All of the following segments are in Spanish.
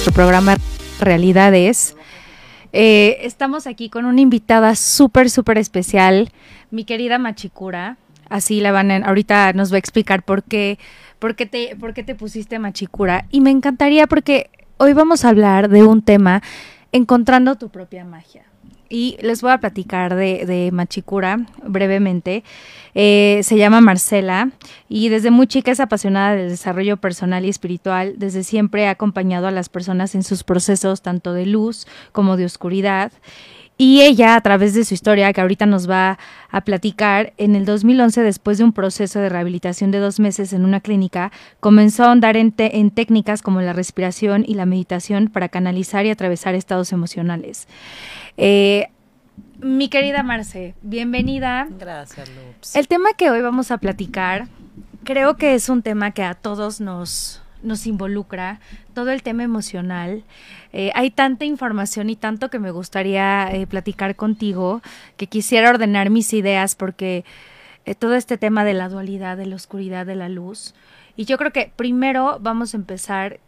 nuestro programa Realidades. Eh, estamos aquí con una invitada súper, súper especial, mi querida Machicura. Así la van a, ahorita nos va a explicar por qué, por qué te, por qué te pusiste Machicura. Y me encantaría porque hoy vamos a hablar de un tema, encontrando tu propia magia y les voy a platicar de, de Machicura brevemente. Eh, se llama Marcela y desde muy chica es apasionada del desarrollo personal y espiritual. Desde siempre ha acompañado a las personas en sus procesos tanto de luz como de oscuridad. Y ella, a través de su historia, que ahorita nos va a platicar, en el 2011, después de un proceso de rehabilitación de dos meses en una clínica, comenzó a ahondar en, en técnicas como la respiración y la meditación para canalizar y atravesar estados emocionales. Eh, mi querida Marce, bienvenida. Gracias, Luz. El tema que hoy vamos a platicar, creo que es un tema que a todos nos, nos involucra, todo el tema emocional. Eh, hay tanta información y tanto que me gustaría eh, platicar contigo, que quisiera ordenar mis ideas porque eh, todo este tema de la dualidad, de la oscuridad, de la luz. Y yo creo que primero vamos a empezar,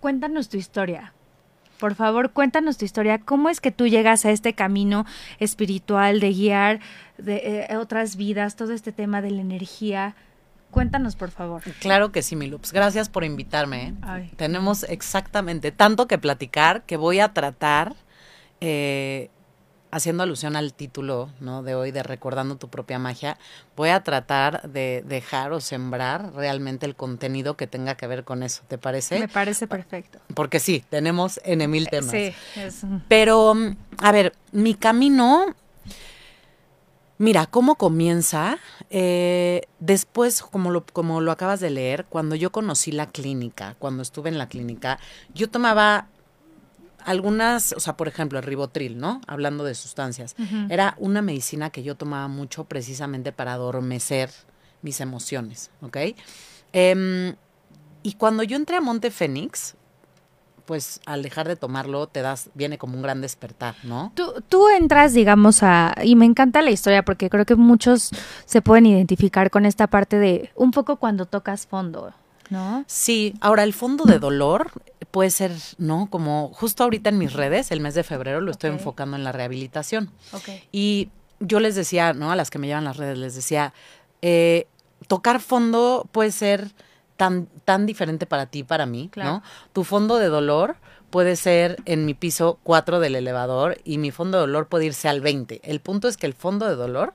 cuéntanos tu historia. Por favor, cuéntanos tu historia. ¿Cómo es que tú llegas a este camino espiritual de guiar de eh, otras vidas, todo este tema de la energía? Cuéntanos, por favor. Claro que sí, mi Lups. Gracias por invitarme. ¿eh? Tenemos exactamente tanto que platicar que voy a tratar eh, haciendo alusión al título ¿no? de hoy de Recordando tu propia magia, voy a tratar de dejar o sembrar realmente el contenido que tenga que ver con eso. ¿Te parece? Me parece perfecto. Porque sí, tenemos en mil temas. Sí, Pero, a ver, mi camino... Mira, ¿cómo comienza? Eh, después, como lo, como lo acabas de leer, cuando yo conocí la clínica, cuando estuve en la clínica, yo tomaba algunas, o sea, por ejemplo, el ribotril, ¿no? Hablando de sustancias. Era una medicina que yo tomaba mucho precisamente para adormecer mis emociones, ¿ok? Em, y cuando yo entré a Monte Fénix, pues al dejar de tomarlo te das, viene como un gran despertar, ¿no? Tú, tú entras, digamos, a, y me encanta la historia porque creo que muchos se pueden identificar con esta parte de un poco cuando tocas fondo, ¿no? Sí, ahora el fondo de dolor puede ser, ¿no? Como justo ahorita en mis redes, el mes de febrero lo estoy enfocando en la rehabilitación. Y yo les decía, ¿no? A las que me llevan las redes, les decía, eh, tocar fondo puede ser tan, tan diferente para ti, para mí, ¿no? Tu fondo de dolor puede ser en mi piso 4 del elevador y mi fondo de dolor puede irse al 20. El punto es que el fondo de dolor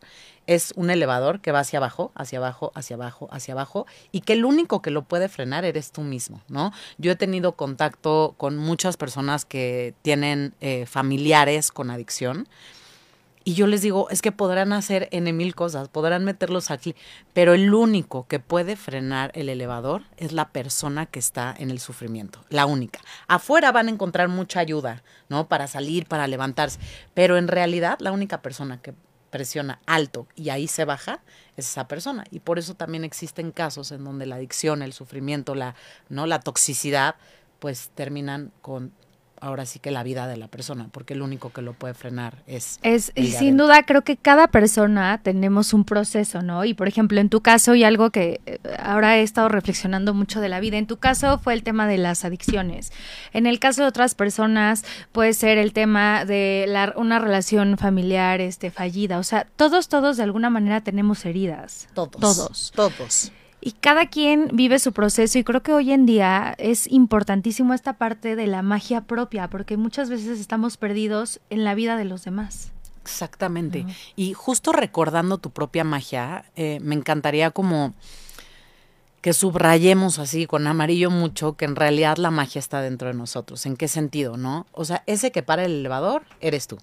es un elevador que va hacia abajo, hacia abajo, hacia abajo, hacia abajo, y que el único que lo puede frenar eres tú mismo, ¿no? Yo he tenido contacto con muchas personas que tienen eh, familiares con adicción. Y yo les digo, es que podrán hacer N mil cosas, podrán meterlos aquí, pero el único que puede frenar el elevador es la persona que está en el sufrimiento, la única. Afuera van a encontrar mucha ayuda, ¿no? Para salir, para levantarse, pero en realidad la única persona que presiona alto y ahí se baja, es esa persona. Y por eso también existen casos en donde la adicción, el sufrimiento, la, ¿no? la toxicidad, pues terminan con ahora sí que la vida de la persona, porque el único que lo puede frenar es... Es, y sin duda, creo que cada persona tenemos un proceso, ¿no? Y por ejemplo, en tu caso, y algo que eh, ahora he estado reflexionando mucho de la vida, en tu caso fue el tema de las adicciones. En el caso de otras personas puede ser el tema de la, una relación familiar este, fallida. O sea, todos, todos de alguna manera tenemos heridas. Todos. Todos. Todos. Y cada quien vive su proceso y creo que hoy en día es importantísimo esta parte de la magia propia, porque muchas veces estamos perdidos en la vida de los demás. Exactamente. Y justo recordando tu propia magia, eh, me encantaría como que subrayemos así con amarillo mucho que en realidad la magia está dentro de nosotros. ¿En qué sentido, no? O sea, ese que para el elevador eres tú.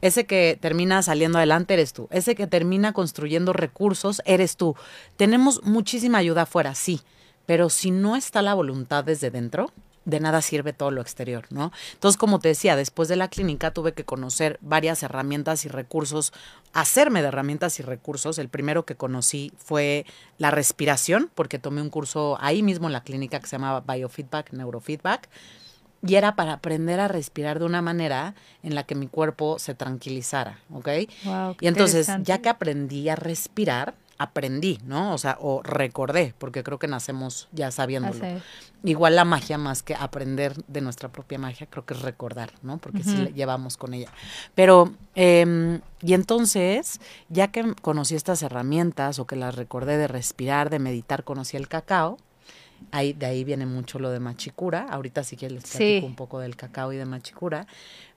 Ese que termina saliendo adelante eres tú. Ese que termina construyendo recursos eres tú. Tenemos muchísima ayuda afuera, sí, pero si no está la voluntad desde dentro, de nada sirve todo lo exterior, ¿no? Entonces, como te decía, después de la clínica tuve que conocer varias herramientas y recursos, hacerme de herramientas y recursos. El primero que conocí fue la respiración, porque tomé un curso ahí mismo en la clínica que se llamaba Biofeedback, Neurofeedback y era para aprender a respirar de una manera en la que mi cuerpo se tranquilizara, ¿ok? y entonces, ya que aprendí a respirar, aprendí, ¿no? O sea, o recordé, porque creo que nacemos ya sabiéndolo. Igual la magia, más que aprender de nuestra propia magia, creo que es recordar, ¿no? Porque sí la llevamos con ella. Pero, eh, y entonces, ya que conocí estas herramientas o que las recordé de respirar, de meditar, conocí el cacao, ahí, de ahí viene mucho lo de machicura. Ahorita sí que les platico un poco del cacao y de machicura.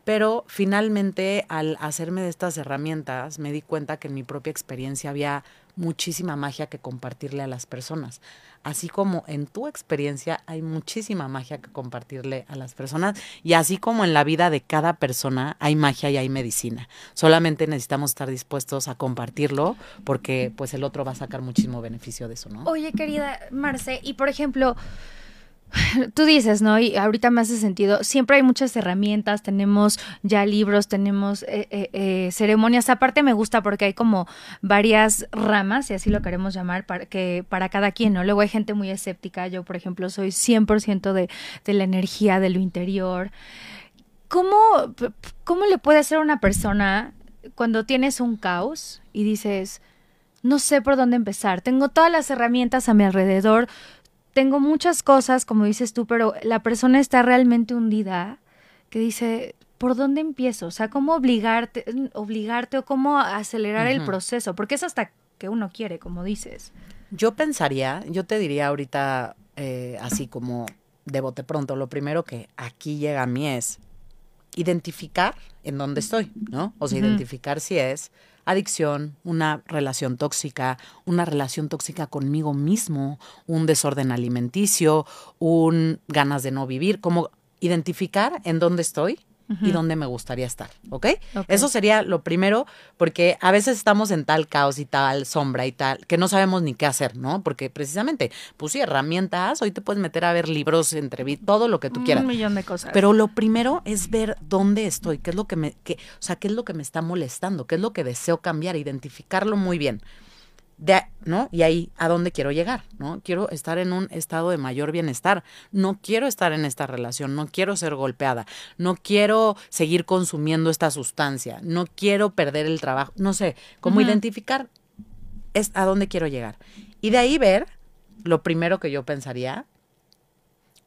Pero finalmente, al hacerme de estas herramientas, me di cuenta que en mi propia experiencia había muchísima magia que compartirle a las personas. Así como en tu experiencia hay muchísima magia que compartirle a las personas y así como en la vida de cada persona hay magia y hay medicina. Solamente necesitamos estar dispuestos a compartirlo porque pues el otro va a sacar muchísimo beneficio de eso, ¿no? Oye, querida Marce, y por ejemplo, Tú dices, ¿no? Y ahorita me hace sentido. Siempre hay muchas herramientas, tenemos ya libros, tenemos eh, eh, eh, ceremonias. Aparte me gusta porque hay como varias ramas, si así lo queremos llamar, para, que, para cada quien, ¿no? Luego hay gente muy escéptica. Yo, por ejemplo, soy 100% de, de la energía, de lo interior. ¿Cómo, ¿Cómo le puede hacer una persona cuando tienes un caos y dices, no sé por dónde empezar, tengo todas las herramientas a mi alrededor, tengo muchas cosas, como dices tú, pero la persona está realmente hundida, que dice, ¿por dónde empiezo? O sea, ¿cómo obligarte, obligarte o cómo acelerar el proceso? Porque es hasta que uno quiere, como dices. Yo pensaría, yo te diría ahorita, eh, así como de bote pronto, lo primero que aquí llega a mí es identificar en dónde estoy, ¿no? O sea, identificar si es adicción, una relación tóxica, una relación tóxica conmigo mismo, un desorden alimenticio, un ganas de no vivir, como identificar en dónde estoy y dónde me gustaría estar, ¿ok? Eso sería lo primero, porque a veces estamos en tal caos y tal sombra y tal, que no sabemos ni qué hacer, ¿no? Porque precisamente, pues sí, herramientas, hoy te puedes meter a ver libros, entrevistas, todo lo que tú quieras. Un millón de cosas. Pero lo primero es ver dónde estoy, qué es lo que me, o sea, qué es lo que me está molestando, qué es lo que deseo cambiar, identificarlo muy bien. ¿No? Y ahí, ¿a dónde quiero llegar? ¿No? Quiero estar en un estado de mayor bienestar. No quiero estar en esta relación, no quiero ser golpeada, no quiero seguir consumiendo esta sustancia, no quiero perder el trabajo, no sé, cómo identificar es a dónde quiero llegar. Y de ahí ver, lo primero que yo pensaría,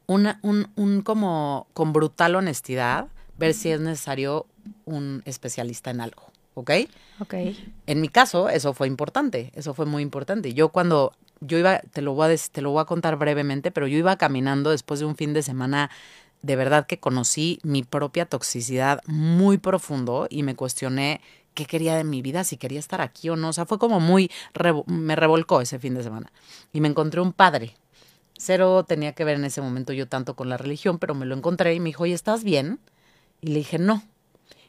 una, un, un como con brutal honestidad, ver si es necesario un especialista en algo. ¿Ok? Ok. En mi caso, eso fue importante, eso fue muy importante. Yo cuando, yo iba, te lo voy a, te lo voy a contar brevemente, pero yo iba caminando después de un fin de semana de verdad que conocí mi propia toxicidad muy profundo y me cuestioné qué quería de mi vida, si quería estar aquí o no. O sea, fue como muy, me revolcó ese fin de semana. Y me encontré un padre. Cero tenía que ver en ese momento yo tanto con la religión, pero me lo encontré y me dijo, oye, ¿estás bien? Y le dije, no.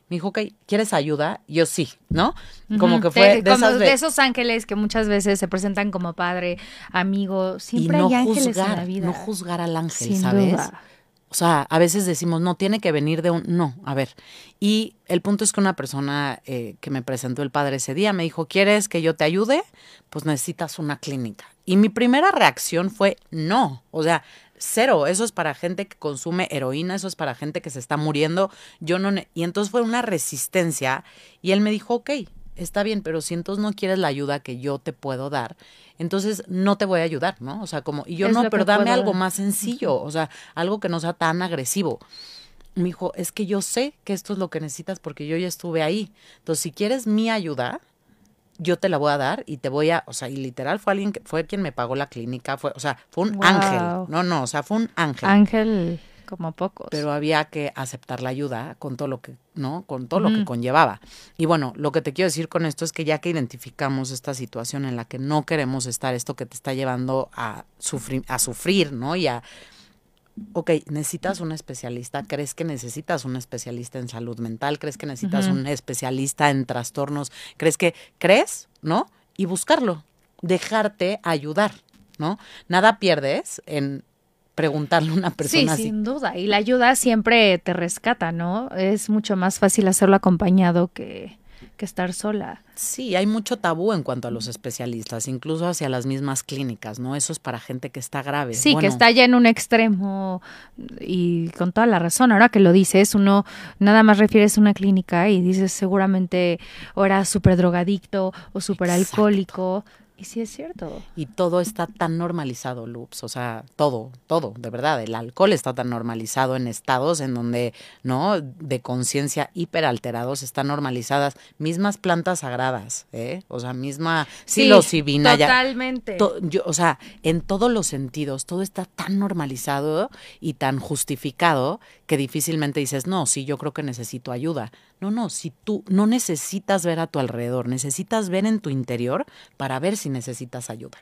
Me dijo, ok, ¿quieres ayuda? Yo sí, ¿no? Como que fue de, esos ángeles que muchas veces se presentan como padre, amigo. Siempre hay ángeles en la vida. No juzgar al ángel, ¿sabes? O sea, a veces decimos, no, tiene que venir de un... No, a ver. Y el punto es que una persona eh, que me presentó el padre ese día me dijo, ¿quieres que yo te ayude? Pues necesitas una clínica. Y mi primera reacción fue, no. O sea, cero. Eso es para gente que consume heroína, eso es para gente que se está muriendo. Yo no. Y entonces fue una resistencia. Y él me dijo, ok, está bien, pero si entonces no quieres la ayuda que yo te puedo dar, entonces no te voy a ayudar, ¿no? O sea, como, y yo no, pero dame algo más sencillo, o sea, algo que no sea tan agresivo. Me dijo, es que yo sé que esto es lo que necesitas porque yo ya estuve ahí. Entonces, si quieres mi ayuda, yo te la voy a dar y te voy a, o sea, y literal fue alguien que fue quien me pagó la clínica, fue, o sea, fue un ángel. No, no, o sea, fue un ángel. Ángel como pocos. Pero había que aceptar la ayuda con todo lo que, ¿no? Con todo lo que conllevaba. Y bueno, lo que te quiero decir con esto es que ya que identificamos esta situación en la que no queremos estar, esto que te está llevando a sufrir, a sufrir, ¿no? Y a ok, necesitas un especialista, ¿crees que necesitas un especialista en salud mental? ¿Crees que necesitas un especialista en trastornos? ¿Crees que crees, no? Y buscarlo, dejarte ayudar, ¿no? Nada pierdes en preguntarle a una persona sí, sin duda. Y la ayuda siempre te rescata, ¿no? Es mucho más fácil hacerlo acompañado que, que estar sola. Sí, hay mucho tabú en cuanto a los especialistas, incluso hacia las mismas clínicas, ¿no? Eso es para gente que está grave. Sí, que está ya en un extremo y con toda la razón. Ahora que lo dices, uno nada más refieres a una clínica y dices seguramente o era súper drogadicto o súper alcohólico Y sí es cierto. Y todo está tan normalizado, Loops. O sea, todo, todo, de verdad. El alcohol está tan normalizado en estados en donde, ¿no? De conciencia hiperalterados están normalizadas. Mismas plantas sagradas, ¿eh? O sea, misma psilocibina. Sí, totalmente. yo, o sea, en todos los sentidos, todo está tan normalizado y tan justificado que difícilmente dices, no, sí, yo creo que necesito ayuda. No, no, si tú no necesitas ver a tu alrededor, necesitas ver en tu interior para ver si necesitas ayuda.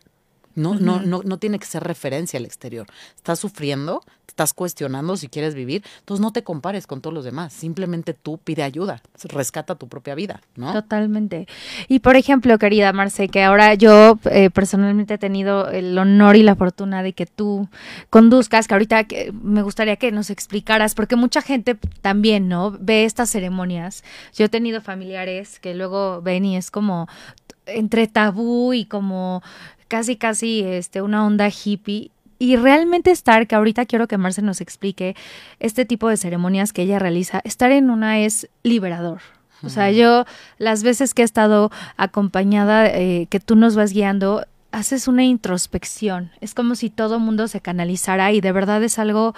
No, no, no, no tiene que ser referencia al exterior. Estás sufriendo, estás cuestionando si quieres vivir, entonces no te compares con todos los demás. Simplemente tú pide ayuda, rescata tu propia vida, ¿no? Totalmente. Y por ejemplo, querida Marce, que ahora yo eh, personalmente he tenido el honor y la fortuna de que tú conduzcas, que ahorita me gustaría que nos explicaras, porque mucha gente también, ¿no? Ve estas ceremonias. Yo he tenido familiares que luego ven y es como entre tabú y como casi casi este una onda hippie y realmente estar, que ahorita quiero que Marce nos explique este tipo de ceremonias que ella realiza, estar en una es liberador. O sea, yo las veces que he estado acompañada, eh, que tú nos vas guiando, haces una introspección. Es como si todo mundo se canalizara y de verdad es algo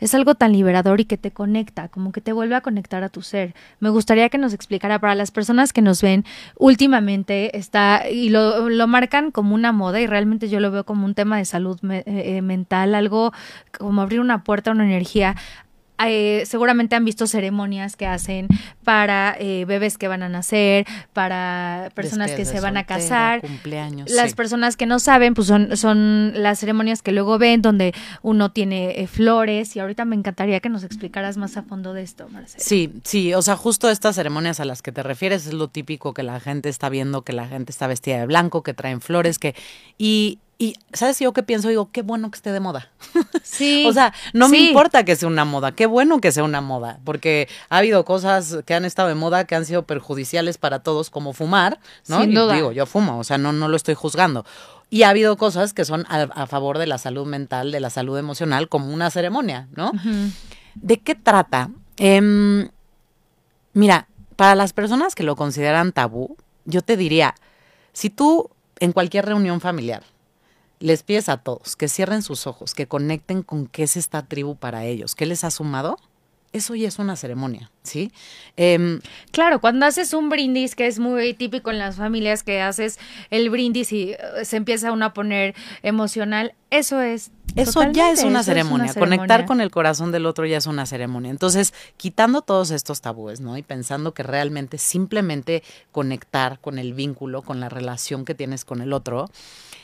es algo tan liberador y que te conecta, como que te vuelve a conectar a tu ser. Me gustaría que nos explicara para las personas que nos ven últimamente está y lo, lo marcan como una moda y realmente yo lo veo como un tema de salud eh, eh, mental, algo como abrir una puerta una energía. Eh, seguramente han visto ceremonias que hacen para eh, bebés que van a nacer, para personas que se van a casar. Cumpleaños. Las personas que no saben, pues son, son las ceremonias que luego ven donde uno tiene eh, flores y ahorita me encantaría que nos explicaras más a fondo de esto, Marcela. Sí, sí, o sea, justo estas ceremonias a las que te refieres es lo típico que la gente está viendo, que la gente está vestida de blanco, que traen flores, que... Y y, ¿sabes yo qué pienso? Digo, qué bueno que esté de moda. Sí. o sea, no me importa que sea una moda, qué bueno que sea una moda, porque ha habido cosas que han estado de moda que han sido perjudiciales para todos, como fumar, ¿no? Sin duda. digo, yo fumo, o sea, no, no lo estoy juzgando. Y ha habido cosas que son a, favor de la salud mental, de la salud emocional, como una ceremonia, ¿no? ¿De qué trata? Em, mira, para las personas que lo consideran tabú, yo te diría, si tú en cualquier reunión familiar, les pides a todos que cierren sus ojos, que conecten con qué es esta tribu para ellos, qué les ha sumado, eso ya es una ceremonia, ¿sí? Em, claro, cuando haces un brindis, que es muy típico en las familias, que haces el brindis y uh, se empieza uno a poner emocional, eso es... Eso ya es una, ceremonia. Conectar con el corazón del otro ya es una ceremonia. Entonces, quitando todos estos tabúes, ¿no? Y pensando que realmente simplemente conectar con el vínculo, con la relación que tienes con el otro,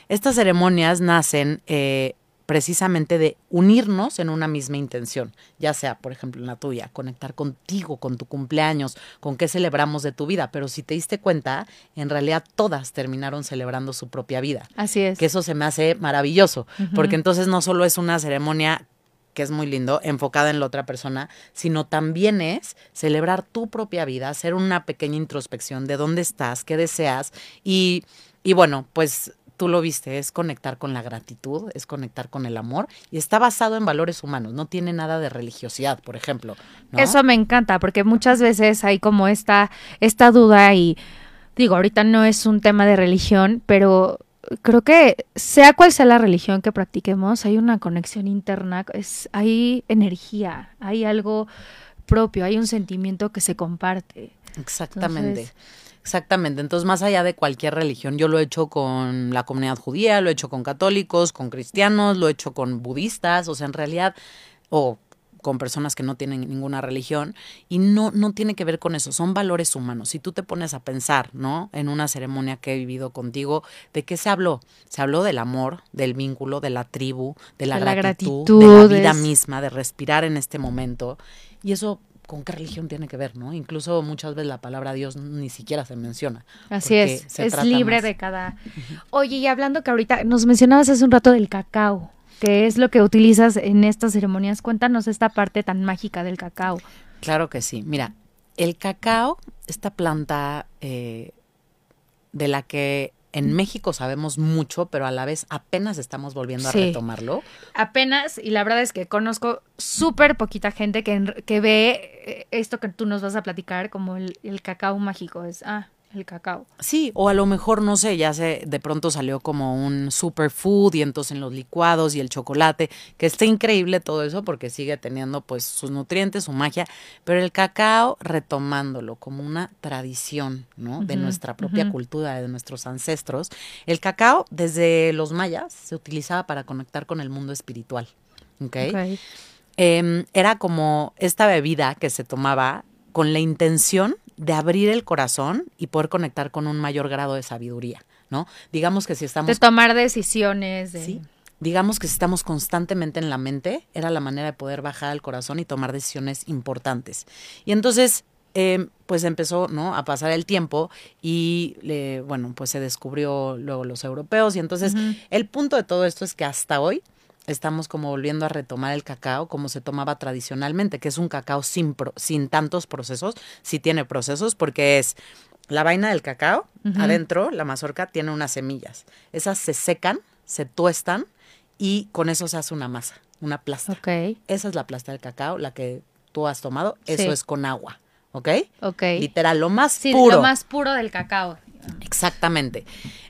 estas ceremonias nacen eh, precisamente de unirnos en una misma intención, ya sea, por ejemplo, en la tuya, conectar contigo, con tu cumpleaños, con qué celebramos de tu vida, pero si te diste cuenta, en realidad todas terminaron celebrando su propia vida. Así es. Que eso se me hace maravilloso, porque entonces no solo es una ceremonia que es muy lindo, enfocada en la otra persona, sino también es celebrar tu propia vida, hacer una pequeña introspección de dónde estás, qué deseas y, y bueno, pues tú lo viste, es conectar con la gratitud, es conectar con el amor y está basado en valores humanos, no tiene nada de religiosidad, por ejemplo. Eso me encanta porque muchas veces hay como esta, esta duda y digo, ahorita no es un tema de religión, pero creo que sea cual sea la religión que practiquemos, hay una conexión interna, es, hay energía, hay algo propio, hay un sentimiento que se comparte. Exactamente. Exactamente, entonces más allá de cualquier religión, yo lo he hecho con la comunidad judía, lo he hecho con católicos, con cristianos, lo he hecho con budistas, o sea, en realidad, o con personas que no tienen ninguna religión y no no tiene que ver con eso, son valores humanos. Si tú te pones a pensar, ¿no? En una ceremonia que he vivido contigo, ¿de qué se habló? Se habló del amor, del vínculo, de la tribu, de la, gratitud, de la vida misma, de respirar en este momento. Y eso con qué religión tiene que ver, ¿no? Incluso muchas veces la palabra Dios ni siquiera se menciona. Así es, es libre de cada... Oye, y hablando que ahorita nos mencionabas hace un rato del cacao, que es lo que utilizas en estas ceremonias, cuéntanos esta parte tan mágica del cacao. Claro que sí, mira, el cacao, esta planta eh, de la que en México sabemos mucho, pero a la vez apenas estamos volviendo a retomarlo. Apenas, y la verdad es que conozco súper poquita gente que, que ve eh, esto que tú nos vas a platicar como el, cacao mágico. Es, ah, el cacao. Sí, o a lo mejor, no sé, ya se, de pronto salió como un superfood y entonces en los licuados y el chocolate, que está increíble todo eso porque sigue teniendo pues sus nutrientes, su magia, pero el cacao retomándolo como una tradición, ¿no? De nuestra propia cultura, de nuestros ancestros. El cacao desde los mayas se utilizaba para conectar con el mundo espiritual, ¿ok? Em, era como esta bebida que se tomaba con la intención de abrir el corazón y poder conectar con un mayor grado de sabiduría, ¿no? Digamos que si estamos... De tomar decisiones. De... Sí. Digamos que si estamos constantemente en la mente, era la manera de poder bajar al corazón y tomar decisiones importantes. Y entonces, em, pues empezó, ¿no? A pasar el tiempo y, bueno, pues se descubrió luego los europeos. Y entonces, el punto de todo esto es que hasta hoy estamos como volviendo a retomar el cacao como se tomaba tradicionalmente, que es un cacao sin, sin tantos procesos, sí tiene procesos porque es la vaina del cacao, adentro la mazorca tiene unas semillas, esas se secan, se tuestan y con eso se hace una masa, una plasta. Okay. Esa es la plasta del cacao, la que tú has tomado, eso es con agua. ¿ok? Ok. Literal, lo más sí, puro. Lo más puro del cacao. Exactamente.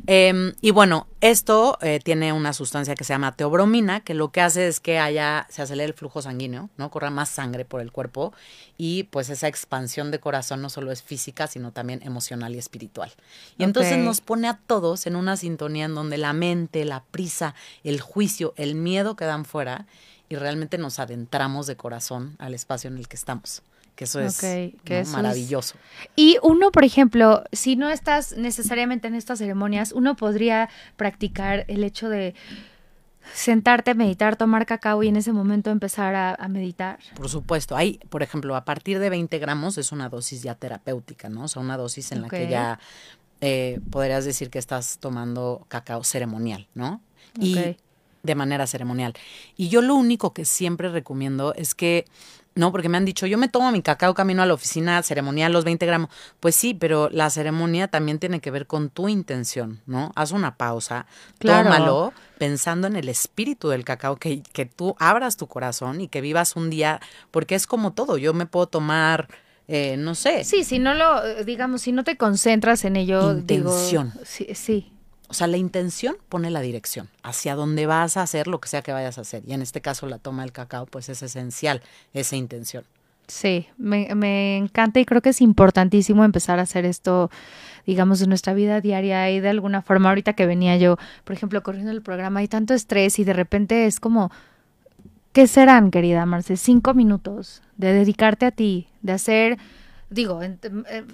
Em, y bueno, esto eh, tiene una sustancia que se llama teobromina, que lo que hace es que haya, se acelere el flujo sanguíneo, ¿no? Corra más sangre por el cuerpo y pues esa expansión de corazón no solo es física, sino también emocional y espiritual. Y entonces nos pone a todos en una sintonía en donde la mente, la prisa, el juicio, el miedo quedan fuera y realmente nos adentramos de corazón al espacio en el que estamos que eso es maravilloso. Y uno, por ejemplo, si no estás necesariamente en estas ceremonias, uno podría practicar el hecho de sentarte, meditar, tomar cacao y en ese momento empezar a, meditar. Por supuesto, hay, por ejemplo, a partir de 20 gramos es una dosis ya terapéutica, ¿no? O sea, una dosis en la que ya eh, podrías decir que estás tomando cacao ceremonial, ¿no? Y de manera ceremonial. Y yo lo único que siempre recomiendo es que no, porque me han dicho, yo me tomo mi cacao camino a la oficina ceremonial, los 20 gramos. Pues sí, pero la ceremonia también tiene que ver con tu intención, ¿no? Haz una pausa, tómalo pensando en el espíritu del cacao, que, que tú abras tu corazón y que vivas un día, porque es como todo, yo me puedo tomar... Eh, no sé. Sí, si no lo, digamos, si no te concentras en ello, Intención. sí, sí, o sea, la intención pone la dirección, hacia dónde vas a hacer lo que sea que vayas a hacer. Y en este caso la toma del cacao, pues es esencial esa intención. Sí, me, encanta y creo que es importantísimo empezar a hacer esto, digamos, en nuestra vida diaria y de alguna forma, ahorita que venía yo, por ejemplo, corriendo el programa, hay tanto estrés y de repente es como, ¿qué serán, querida Marce? Cinco minutos de dedicarte a ti, de hacer digo, eh,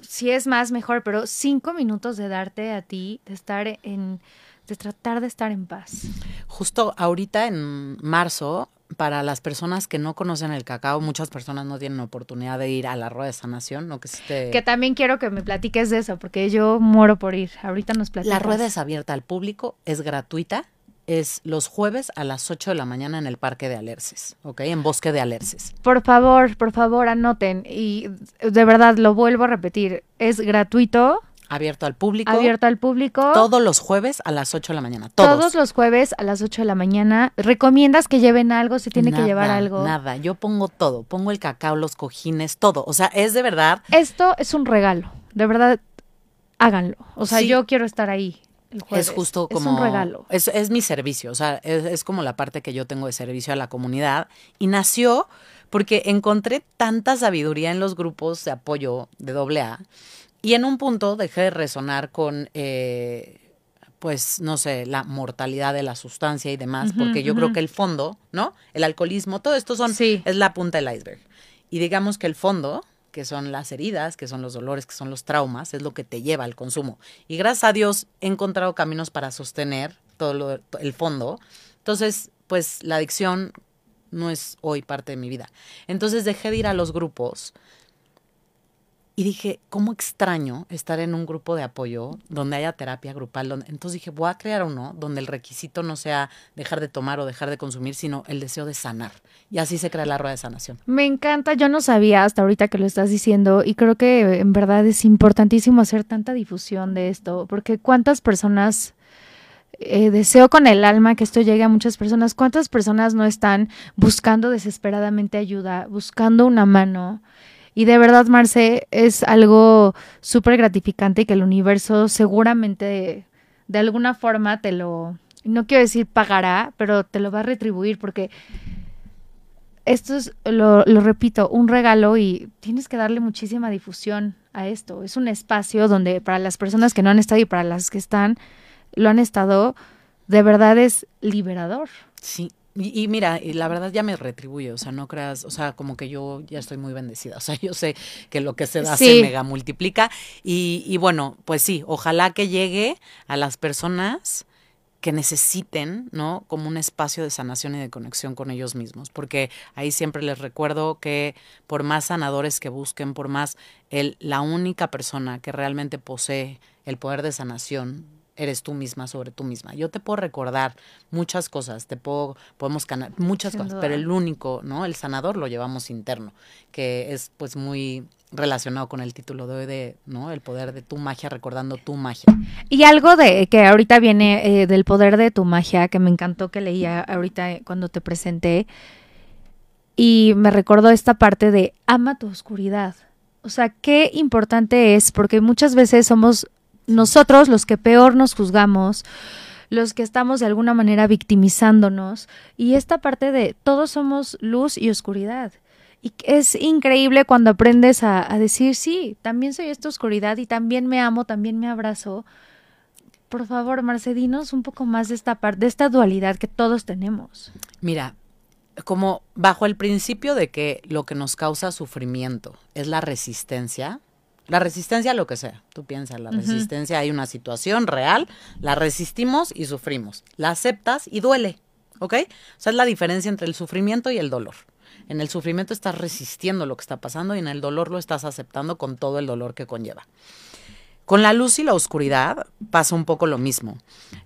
si es más mejor, pero cinco minutos de darte a ti, de estar en, de tratar de estar en paz. Justo ahorita en marzo, para las personas que no conocen el cacao, muchas personas no tienen oportunidad de ir a la rueda de sanación, ¿no? Que, que también quiero que me platiques de eso, porque yo muero por ir. Ahorita nos platicas. La rueda es abierta al público, es gratuita es los jueves a las 8 de la mañana en el Parque de Alerces, ¿ok? En Bosque de Alerces. Por favor, por favor, anoten. Y de verdad, lo vuelvo a repetir, es gratuito. Abierto al público. Abierto al público. Todos los jueves a las 8 de la mañana. Todos. Todos los jueves a las 8 de la mañana. ¿Recomiendas que lleven algo? ¿Se tiene que llevar algo? Nada, yo pongo todo. Pongo el cacao, los cojines, todo. O sea, es de verdad. Esto es un regalo. De verdad, háganlo. O sea, yo quiero estar ahí. Es justo como... Es un regalo. Es, mi servicio, o sea, es, como la parte que yo tengo de servicio a la comunidad. Y nació porque encontré tanta sabiduría en los grupos de apoyo de AA y en un punto dejé de resonar con... Eh, pues, no sé, la mortalidad de la sustancia y demás, porque yo creo que el fondo, ¿no? El alcoholismo, todo esto son, es la punta del iceberg. Y digamos que el fondo que son las heridas, que son los dolores, que son los traumas, es lo que te lleva al consumo. Y gracias a Dios he encontrado caminos para sostener todo lo, el fondo. Entonces, pues la adicción no es hoy parte de mi vida. Entonces dejé de ir a los grupos y dije, ¿cómo extraño estar en un grupo de apoyo donde haya terapia grupal? Donde... Entonces dije, voy a crear uno donde el requisito no sea dejar de tomar o dejar de consumir, sino el deseo de sanar. Y así se crea la rueda de sanación. Me encanta, yo no sabía hasta ahorita que lo estás diciendo y creo que en verdad es importantísimo hacer tanta difusión de esto, porque cuántas personas... Eh, deseo con el alma que esto llegue a muchas personas. ¿Cuántas personas no están buscando desesperadamente ayuda, buscando una mano? Y de verdad, Marce, es algo súper gratificante que el universo seguramente de alguna forma te lo, no quiero decir pagará, pero te lo va a retribuir porque esto es, lo, lo, repito, un regalo y tienes que darle muchísima difusión a esto. Es un espacio donde para las personas que no han estado y para las que están, lo han estado, de verdad es liberador. Sí. Y, mira, y la verdad ya me retribuye, o sea, no creas, o sea, como que yo ya estoy muy bendecida, o sea, yo sé que lo que se da se mega multiplica y, y bueno, pues sí, ojalá que llegue a las personas que necesiten, ¿no? Como un espacio de sanación y de conexión con ellos mismos, porque ahí siempre les recuerdo que por más sanadores que busquen, por más el, la única persona que realmente posee el poder de sanación eres tú misma sobre tú misma. Yo te puedo recordar muchas cosas, te puedo, podemos ganar muchas cosas, pero el único, ¿no? El sanador lo llevamos interno, que es pues muy relacionado con el título de hoy de, ¿no? El poder de tu magia, recordando tu magia. Y algo de que ahorita viene eh, del poder de tu magia, que me encantó que leía ahorita cuando te presenté, y me recordó esta parte de ama tu oscuridad. O sea, qué importante es, porque muchas veces somos nosotros los que peor nos juzgamos, los que estamos de alguna manera victimizándonos, y esta parte de todos somos luz y oscuridad. Y es increíble cuando aprendes a, decir, sí, también soy esta oscuridad y también me amo, también me abrazo. Por favor, Marcedinos, un poco más de esta parte, de esta dualidad que todos tenemos. Mira, como bajo el principio de que lo que nos causa sufrimiento es la resistencia, la resistencia lo que sea, tú piensas, la resistencia hay una situación real, la resistimos y sufrimos, la aceptas y duele, ¿ok? O sea, es la diferencia entre el sufrimiento y el dolor. En el sufrimiento estás resistiendo lo que está pasando y en el dolor lo estás aceptando con todo el dolor que conlleva. Con la luz y la oscuridad pasa un poco lo mismo.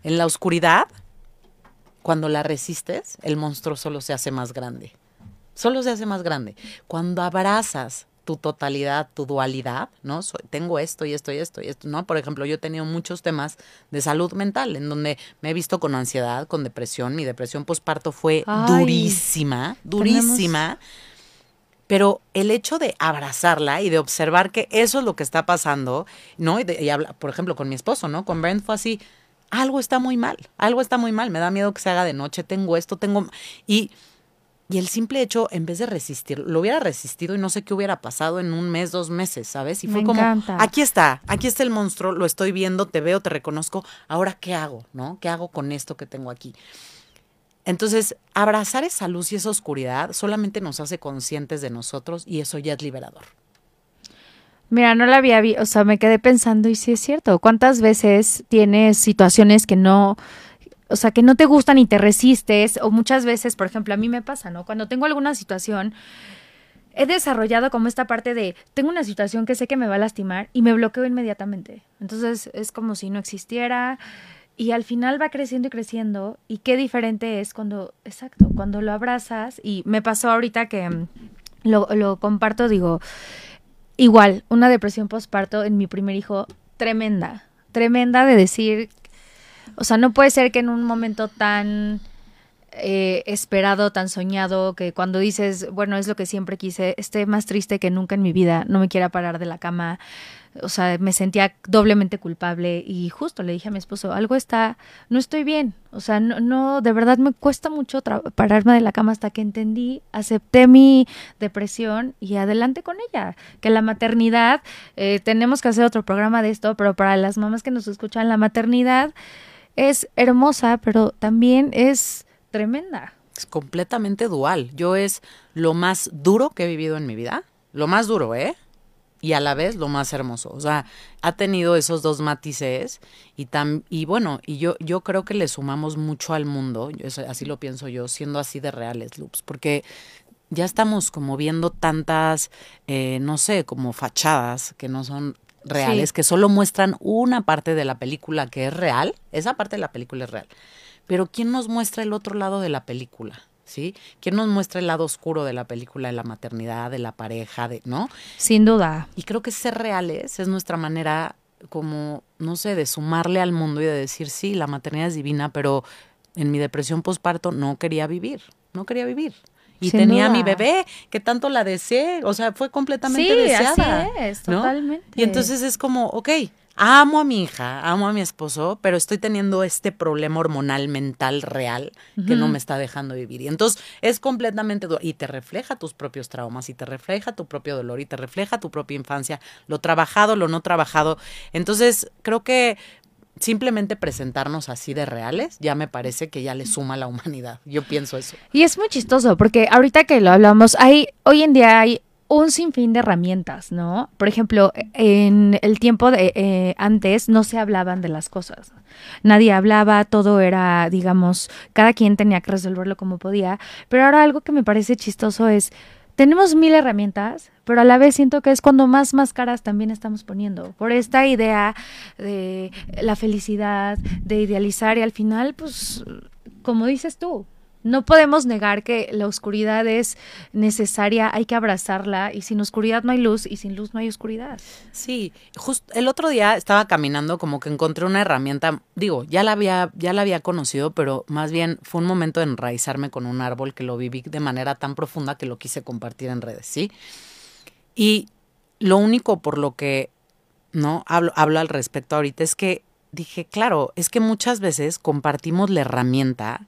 En la oscuridad, cuando la resistes, el monstruo solo se hace más grande. Solo se hace más grande. Cuando abrazas tu totalidad, tu dualidad, ¿no? tengo esto y esto y esto y esto, ¿no? Por ejemplo, yo he tenido muchos temas de salud mental en donde me he visto con ansiedad, con depresión. Mi depresión postparto fue durísima, durísima. Pero el hecho de abrazarla y de observar que eso es lo que está pasando, ¿no? Y, y habla, por ejemplo, con mi esposo, ¿no? Con Brent fue así, algo está muy mal, algo está muy mal, me da miedo que se haga de noche, tengo esto, tengo... Y y el simple hecho, en vez de resistir, lo hubiera resistido y no sé qué hubiera pasado en un mes, dos meses, ¿sabes? Y fue como, aquí está, aquí está el monstruo, lo estoy viendo, te veo, te reconozco, ahora qué hago, ¿no? ¿Qué hago con esto que tengo aquí? Entonces, abrazar esa luz y esa oscuridad solamente nos hace conscientes de nosotros y eso ya es liberador. Mira, no la había visto, o sea, me quedé pensando y sí es cierto, ¿cuántas veces tienes situaciones que no o sea, que no te gustan y te resistes, o muchas veces, por ejemplo, a mí me pasa, ¿no? Cuando tengo alguna situación, he desarrollado como esta parte de, tengo una situación que sé que me va a lastimar y me bloqueo inmediatamente. Entonces es como si no existiera y al final va creciendo y creciendo y qué diferente es cuando, exacto, cuando lo abrazas y me pasó ahorita que mm, lo, lo comparto, digo, igual, una depresión postparto en mi primer hijo, tremenda, tremenda de decir o sea, no puede ser que en un momento tan eh, esperado, tan soñado, que cuando dices, bueno, es lo que siempre quise, esté más triste que nunca en mi vida, no me quiera parar de la cama. O sea, me sentía doblemente culpable y justo le dije a mi esposo, algo está, no estoy bien. O sea, no, no de verdad me cuesta mucho pararme de la cama hasta que entendí, acepté mi depresión y adelante con ella. Que la maternidad, eh, tenemos que hacer otro programa de esto, pero para las mamás que nos escuchan, la maternidad es hermosa, pero también es tremenda. Es completamente dual. Yo es lo más duro que he vivido en mi vida. Lo más duro, ¿eh? Y a la vez lo más hermoso. O sea, ha tenido esos dos matices y tan, y bueno, y yo, yo creo que le sumamos mucho al mundo, así lo pienso yo, siendo así de reales, Loops, porque ya estamos como viendo tantas, eh, no sé, como fachadas que no son reales que solo muestran una parte de la película que es real, esa parte de la película es real. Pero ¿quién nos muestra el otro lado de la película? ¿Sí? ¿Quién nos muestra el lado oscuro de la película, de la maternidad, de la pareja, de, ¿no? Sin duda. Y creo que ser reales es nuestra manera como, no sé, de sumarle al mundo y de decir, sí, la maternidad es divina, pero en mi depresión postparto no quería vivir, no quería vivir. Y tenía a mi bebé que tanto la deseé, o sea, fue completamente sí, deseada. Así es, totalmente. Y entonces es como, ok, amo a mi hija, amo a mi esposo, pero estoy teniendo este problema hormonal mental real que no me está dejando vivir. Y entonces es completamente y te refleja tus propios traumas y te refleja tu propio dolor y te refleja tu propia infancia, lo trabajado, lo no trabajado. Entonces, creo que simplemente presentarnos así de reales, ya me parece que ya le suma a la humanidad. Yo pienso eso. Y es muy chistoso porque ahorita que lo hablamos, hay hoy en día hay un sinfín de herramientas, ¿no? Por ejemplo, en el tiempo de eh, antes no se hablaban de las cosas. Nadie hablaba, todo era, digamos, cada quien tenía que resolverlo como podía. Pero ahora algo que me parece chistoso es, tenemos mil herramientas, pero a la vez siento que es cuando más máscaras también estamos poniendo. Por esta idea de la felicidad, de idealizar y al final, pues, como dices tú, no podemos negar que la oscuridad es necesaria, hay que abrazarla y sin oscuridad no hay luz y sin luz no hay oscuridad. Sí, justo el otro día estaba caminando como que encontré una herramienta, digo, ya la había ya la había conocido, pero más bien fue un momento de enraizarme con un árbol que lo viví de manera tan profunda que lo quise compartir en redes, ¿sí? Y lo único por lo que no hablo hablo al respecto ahorita es que dije, claro, es que muchas veces compartimos la herramienta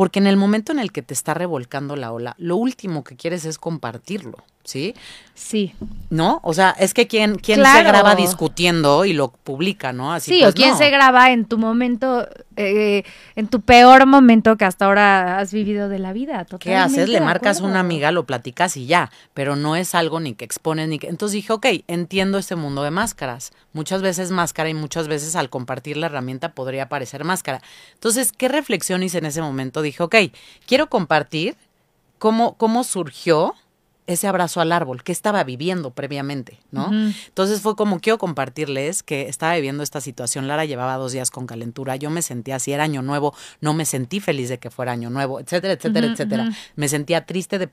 porque en el momento en el que te está revolcando la ola, lo último que quieres es compartirlo, ¿sí? Sí. ¿No? O sea, es que quién, quién se graba discutiendo y lo publica, ¿no? Así sí, o quién se graba en tu momento, eh, en tu peor momento que hasta ahora has vivido de la vida. ¿Qué haces? Le marcas a una amiga, lo platicas y ya, pero no es algo ni que expones ni que... Entonces dije, ok, entiendo este mundo de máscaras. Muchas veces máscara y muchas veces al compartir la herramienta podría parecer máscara. Entonces, ¿qué reflexión hice en ese momento? Dije, ok, quiero compartir cómo, cómo surgió ese abrazo al árbol que estaba viviendo previamente, ¿no? Entonces fue como quiero compartirles que estaba viviendo esta situación. Lara llevaba dos días con calentura, yo me sentía así, era año nuevo, no me sentí feliz de que fuera año nuevo, etcétera, etcétera, etcétera. Me sentía triste de...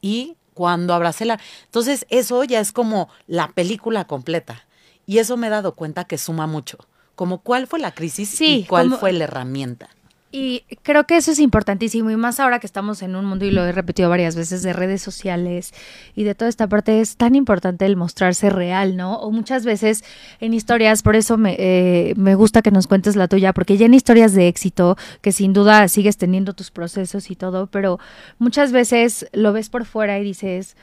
Y cuando abracé la... Entonces eso ya es como la película completa. Y eso me he dado cuenta que suma mucho. Como cuál fue la crisis y cuál fue la herramienta. Y creo que eso es importantísimo y más ahora que estamos en un mundo, y lo he repetido varias veces, de redes sociales y de toda esta parte, es tan importante el mostrarse real, ¿no? O muchas veces en historias, por eso me, eh, me gusta que nos cuentes la tuya, porque ya en historias de éxito, que sin duda sigues teniendo tus procesos y todo, pero muchas veces lo ves por fuera y dices,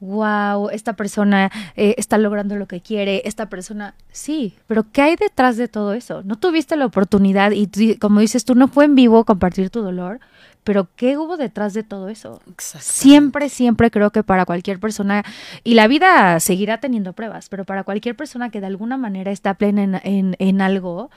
wow, esta persona eh, está logrando lo que quiere, esta persona, sí, pero ¿qué hay detrás de todo eso? No tuviste la oportunidad y como dices tú, no fue en vivo compartir tu dolor, pero ¿qué hubo detrás de todo eso? Siempre, siempre creo que para cualquier persona, y la vida seguirá teniendo pruebas, pero para cualquier persona que de alguna manera está plena en, en, en algo,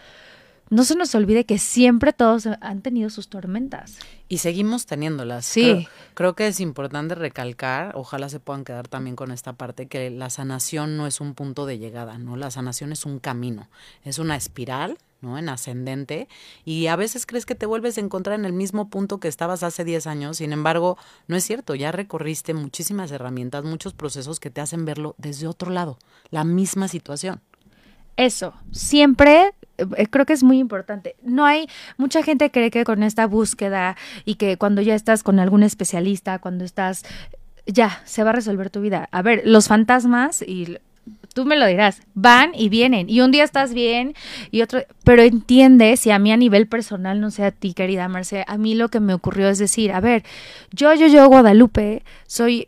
no se nos olvide que siempre todos han tenido sus tormentas. Y seguimos teniéndolas. Sí. Creo, que es importante recalcar, ojalá se puedan quedar también con esta parte, que la sanación no es un punto de llegada, ¿no? La sanación es un camino, es una espiral, ¿no? En ascendente. Y a veces crees que te vuelves a encontrar en el mismo punto que estabas hace 10 años. Sin embargo, no es cierto. Ya recorriste muchísimas herramientas, muchos procesos que te hacen verlo desde otro lado, la misma situación. Eso, siempre creo que es muy importante. No hay, mucha gente cree que con esta búsqueda y que cuando ya estás con algún especialista, cuando estás, ya, se va a resolver tu vida. A ver, los fantasmas y tú me lo dirás, van y vienen. Y un día estás bien y otro, pero entiende si a mí a nivel personal, no sé a ti, querida Marce, a mí lo que me ocurrió es decir, a ver, yo, yo, yo, Guadalupe, soy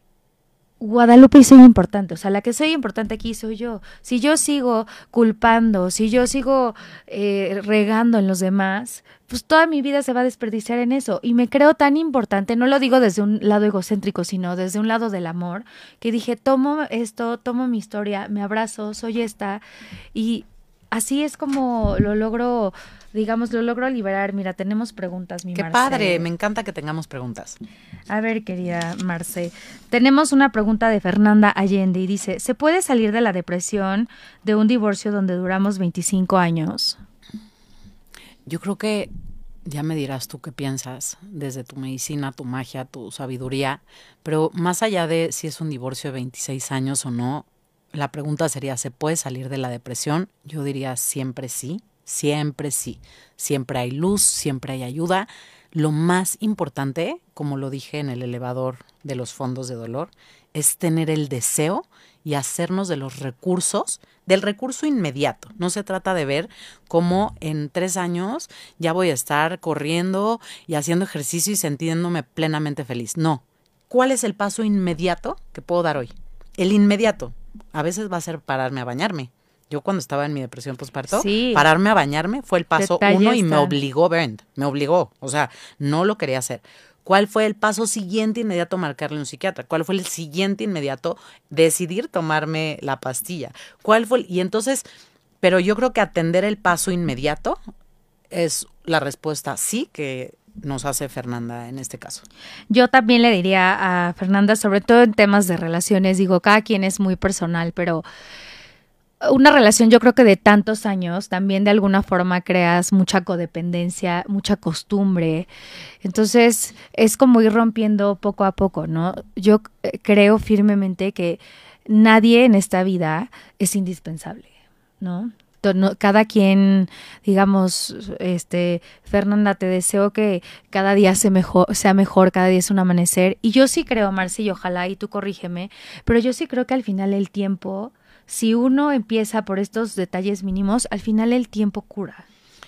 Guadalupe soy importante, o sea, la que soy importante aquí soy yo. Si yo sigo culpando, si yo sigo eh, regando en los demás, pues toda mi vida se va a desperdiciar en eso. Y me creo tan importante, no lo digo desde un lado egocéntrico, sino desde un lado del amor, que dije, tomo esto, tomo mi historia, me abrazo, soy esta, y así es como lo logro digamos, lo logro liberar. Mira, tenemos preguntas, mi Qué padre, me encanta que tengamos preguntas. A ver, querida Marce, tenemos una pregunta de Fernanda Allende y dice, ¿se puede salir de la depresión de un divorcio donde duramos 25 años? Yo creo que ya me dirás tú qué piensas desde tu medicina, tu magia, tu sabiduría, pero más allá de si es un divorcio de 26 años o no, la pregunta sería, ¿se puede salir de la depresión? Yo diría siempre sí. Siempre sí. Siempre hay luz, siempre hay ayuda. lo más importante, como lo dije en el elevador de los fondos de dolor, es tener el deseo y hacernos de los recursos, del recurso inmediato. No se trata de ver cómo en tres años ya voy a estar corriendo y haciendo ejercicio y sintiéndome plenamente feliz. No. ¿Cuál es el paso inmediato que puedo dar hoy? El inmediato. A veces va a ser pararme a bañarme. Yo cuando estaba en mi depresión postparto, pararme a bañarme fue el paso uno y me obligó, Brent, me obligó. O sea, no lo quería hacer. ¿Cuál fue el paso siguiente inmediato marcarle a un psiquiatra? ¿Cuál fue el siguiente inmediato decidir tomarme la pastilla? ¿Cuál fue? y entonces, pero yo creo que atender el paso inmediato es la respuesta sí que nos hace Fernanda en este caso. Yo también le diría a Fernanda, sobre todo en temas de relaciones, digo, cada quien es muy personal, pero una relación yo creo que de tantos años también de alguna forma creas mucha codependencia, mucha costumbre. Entonces es como ir rompiendo poco a poco, ¿no? Yo eh, creo firmemente que nadie en esta vida es indispensable, ¿no? Cada quien, digamos, este, Fernanda, te deseo que cada día sea mejor, sea mejor, cada día es un amanecer. Y yo sí creo, Marci, y ojalá, y tú corrígeme, pero yo sí creo que al final el tiempo si uno empieza por estos detalles mínimos, al final el tiempo cura.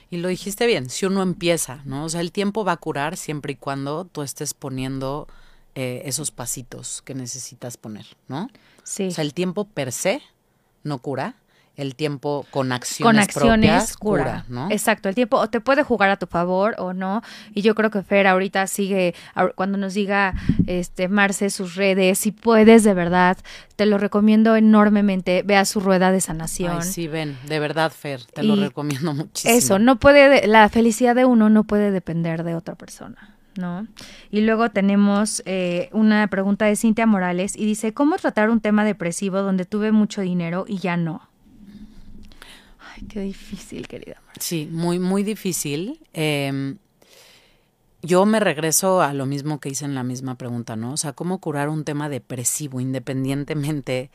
Y lo dijiste bien, si uno empieza, ¿no? O sea, el tiempo va a curar siempre y cuando tú estés poniendo eh, esos pasitos que necesitas poner, ¿no? Sí. O sea, el tiempo per se no cura, el tiempo con acciones, con acciones cura, ¿no? Exacto, el tiempo o te puede jugar a tu favor o no. Y yo creo que Fer ahorita sigue, cuando nos diga este Marce sus redes, si puedes de verdad, te lo recomiendo enormemente, vea su rueda de sanación. Ay, sí, ven, de verdad Fer, te lo recomiendo muchísimo. Eso, no puede, la felicidad de uno no puede depender de otra persona. ¿no? Y luego tenemos eh, una pregunta de Cintia Morales y dice, ¿cómo tratar un tema depresivo donde tuve mucho dinero y ya no? Qué difícil, querida. Sí, muy, muy difícil. Em, yo me regreso a lo mismo que hice en la misma pregunta, ¿no? O sea, ¿cómo curar un tema depresivo independientemente?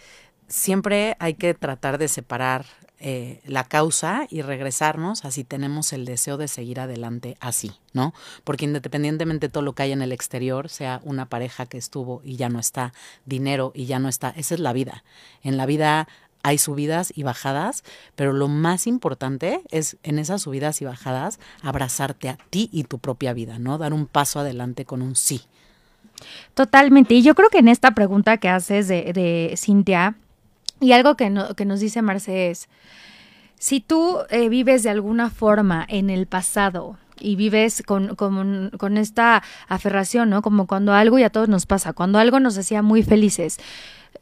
Siempre hay que tratar de separar eh, la causa y regresarnos a si tenemos el deseo de seguir adelante así, ¿no? Porque independientemente de todo lo que hay en el exterior, sea una pareja que estuvo y ya no está, dinero y ya no está, esa es la vida. En la vida hay subidas y bajadas, pero lo más importante es en esas subidas y bajadas abrazarte a ti y tu propia vida, ¿no? Dar un paso adelante con un sí. Totalmente. Y yo creo que en esta pregunta que haces de, Cintia, y algo que, que nos dice Marce es, si tú eh, vives de alguna forma en el pasado, y vives con, con, esta aferración, ¿no? Como cuando algo y a todos nos pasa, cuando algo nos hacía muy felices.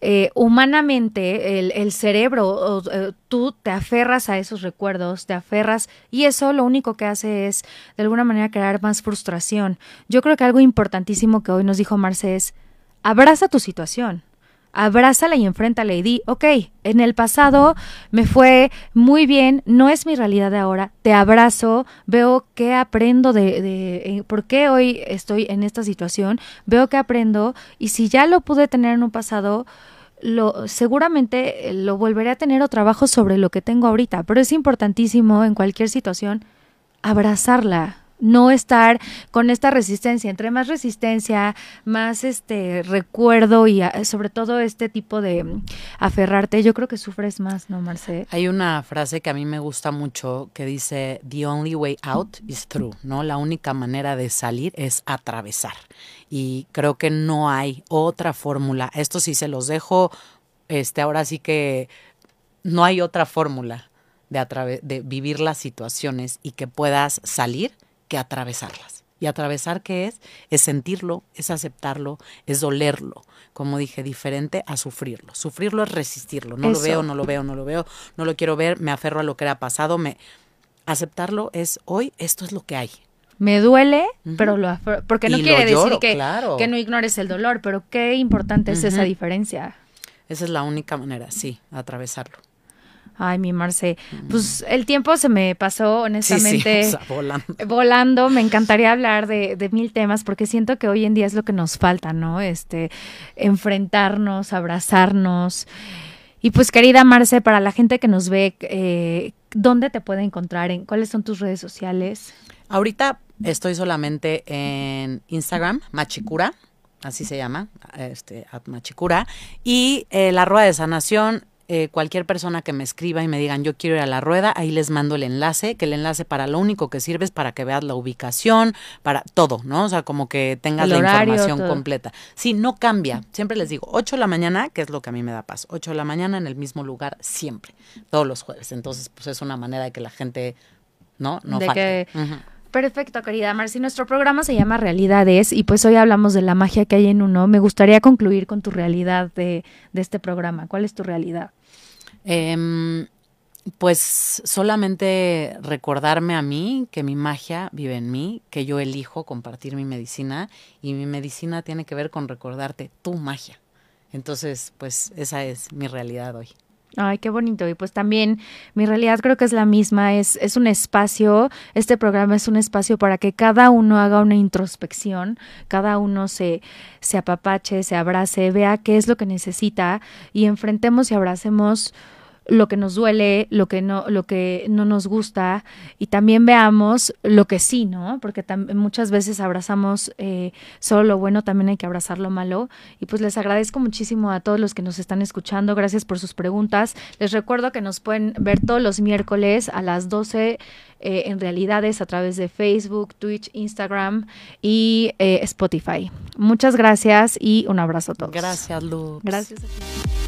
Eh, humanamente el, cerebro, eh, tú te aferras a esos recuerdos, te aferras y eso lo único que hace es de alguna manera crear más frustración. Yo creo que algo importantísimo que hoy nos dijo Marce es, abraza tu situación, abrázala y enfréntala y di, ok, en el pasado me fue muy bien, no es mi realidad de ahora, te abrazo, veo qué aprendo de, de eh, por qué hoy estoy en esta situación, veo qué aprendo y si ya lo pude tener en un pasado, lo, seguramente lo volveré a tener o trabajo sobre lo que tengo ahorita, pero es importantísimo en cualquier situación abrazarla, no estar con esta resistencia. Entre más resistencia, más este recuerdo y ah, sobre todo este tipo de mm, aferrarte, yo creo que sufres más, ¿no, Marce? Hay una frase que a mí me gusta mucho que dice, The only way out is through, ¿no? La única manera de salir es atravesar. Y creo que no hay otra fórmula. Esto sí se los dejo, este, ahora sí que no hay otra fórmula de, de vivir las situaciones y que puedas salir que atravesarlas. ¿Y atravesar qué es? Es sentirlo, es aceptarlo, es dolerlo. Como dije, diferente a sufrirlo. Sufrirlo es resistirlo. No lo veo, no lo veo, no lo veo, no lo quiero ver, me aferro a lo que era pasado. Me... Aceptarlo es hoy, esto es lo que hay. Me duele, pero lo porque no quiere decir que, que no ignores el dolor, pero qué importante es esa diferencia. Esa es la única manera, sí, atravesarlo. Ay, mi Marce. Pues el tiempo se me pasó, honestamente. volando. volando. Me encantaría hablar de, de, mil temas porque siento que hoy en día es lo que nos falta, ¿no? Este, enfrentarnos, abrazarnos. Y pues, querida Marce, para la gente que nos ve, eh, ¿dónde te puede encontrar? ¿En cuáles son tus redes sociales? Ahorita Estoy solamente en Instagram, Machicura, así se llama, este, Machicura. Y eh, la rueda de sanación eh, cualquier persona que me escriba y me digan yo quiero ir a la rueda, ahí les mando el enlace, que el enlace para lo único que sirve es para que veas la ubicación, para todo, ¿no? O sea, como que tengas la información completa. Sí, no cambia. Siempre les digo, 8 de la mañana, que es lo que a mí me da paz, 8 de la mañana en el mismo lugar siempre, todos los jueves. Entonces, pues es una manera de que la gente, ¿no? No falte. Perfecto, querida Marci. Nuestro programa se llama Realidades y pues hoy hablamos de la magia que hay en uno. Me gustaría concluir con tu realidad de, de este programa. ¿Cuál es tu realidad? Em, pues solamente recordarme a mí que mi magia vive en mí, que yo elijo compartir mi medicina y mi medicina tiene que ver con recordarte tu magia. Entonces, pues esa es mi realidad hoy. Ay, qué bonito. Y pues también mi realidad creo que es la misma, es, es un espacio, este programa es un espacio para que cada uno haga una introspección, cada uno se, se apapache, se abrace, vea qué es lo que necesita y enfrentemos y abracemos lo que nos duele, lo que no, lo que no nos gusta y también veamos lo que sí, ¿no? Porque muchas veces abrazamos eh, solo lo bueno, también hay que abrazar lo malo. Y pues les agradezco muchísimo a todos los que nos están escuchando. Gracias por sus preguntas. Les recuerdo que nos pueden ver todos los miércoles a las 12 eh, en realidades a través de Facebook, Twitch, Instagram y eh, Spotify. Muchas gracias y un abrazo a todos. Gracias, Luz. Gracias a ti.